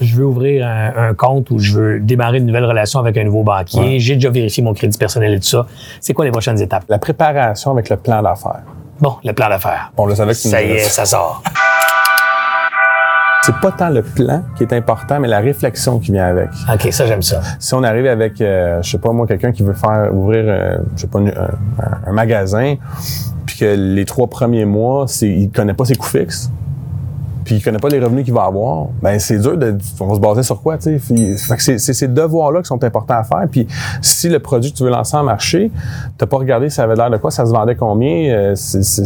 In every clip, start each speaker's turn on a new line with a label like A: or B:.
A: Je veux ouvrir un, compte ou je veux démarrer une nouvelle relation avec un nouveau banquier. J'ai déjà vérifié mon crédit personnel et tout ça. C'est quoi les prochaines étapes?
B: La préparation avec le plan d'affaires.
A: Bon, le plan d'affaires.
B: On le savait que
A: Ça y est, ça sort.
B: C'est pas tant le plan qui est important, mais la réflexion qui vient avec.
A: OK, ça, j'aime ça.
B: Si on arrive avec, euh, je sais pas moi, quelqu'un qui veut faire ouvrir, euh, je sais pas, un, magasin, puis que les trois premiers mois, il connaît pas ses coûts fixes, puis il connaît pas les revenus qu'il va avoir, ben c'est dur de. On se baser sur quoi, tu sais? C'est, ces devoirs-là qui sont importants à faire. Puis si le produit que tu veux lancer en marché, t'as pas regardé ça avait l'air de quoi, ça se vendait combien, euh,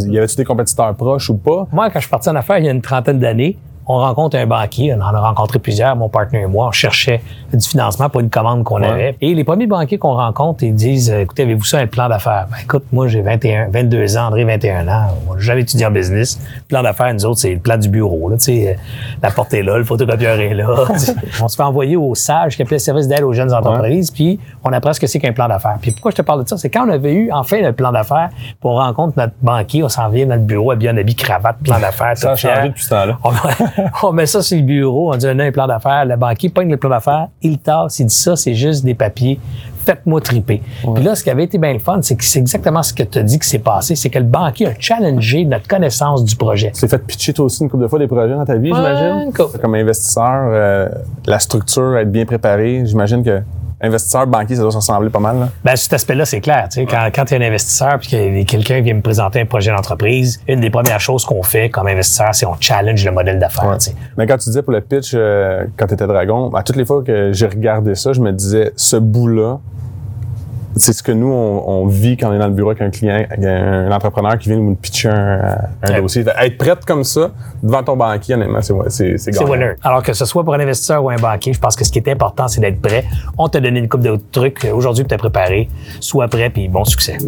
B: y avait-tu des compétiteurs proches ou pas?
A: Moi, quand je suis parti en affaires il y a une trentaine d'années, on rencontre un banquier, on en a rencontré plusieurs, mon partenaire et moi, on cherchait du financement pour une commande qu'on avait. Et les premiers banquiers qu'on rencontre, ils disent, écoutez, avez-vous ça un plan d'affaires? Ben, écoute, moi, j'ai 21, 22 ans, André, 21 ans. J'avais étudié en business. Le plan d'affaires, nous autres, c'est le plan du bureau, là, tu sais, la porte est là, le photocopieur est là. on se fait envoyer au SAGE, qui appelait le service d'aide aux jeunes entreprises, puis on apprend ce que c'est qu'un plan d'affaires. Puis pourquoi je te parle de ça? C'est quand on avait eu, enfin, le plan d'affaires, pour on rencontre notre banquier, on s'en vient dans notre bureau, habillé en habit cravate, plan d'affaires.
B: Ça a changé depuis ce temps-là.
A: On, met ça sur le bureau, on dit, on a un plan d'affaires, le banquier pogne le plan d'affaires, il tasse, il dit ça, c'est juste des papiers, faites-moi triper. Puis là, ce qui avait été bien le fun, c'est que c'est exactement ce que tu as dit qui s'est passé, c'est que le banquier a challengé notre connaissance du projet.
B: Tu fait pitcher toi aussi une couple de fois des projets dans ta vie, j'imagine? Comme investisseur, euh, la structure, être bien préparée, j'imagine que investisseur, banquier, ça doit ressembler pas mal. Là.
A: Ben, cet aspect-là, c'est clair. Tu sais, Quand, quand tu es un investisseur puis que quelqu'un vient me présenter un projet d'entreprise, une des premières choses qu'on fait comme investisseur, c'est on challenge le modèle d'affaires.
B: Mais quand tu disais pour le pitch, euh, quand tu étais Dragon, à toutes les fois que j'ai regardé ça, je me disais, ce bout-là, c'est ce que nous, on, vit quand on est dans le bureau avec un client, un entrepreneur qui vient nous pitcher un, dossier. Être prête comme ça, devant ton banquier, honnêtement, c'est
A: C'est winner. Alors que ce soit pour un investisseur ou un banquier, je pense que ce qui est important, c'est d'être prêt. On t'a donné une coupe de trucs aujourd'hui pour te préparer. Sois prêt, puis bon succès.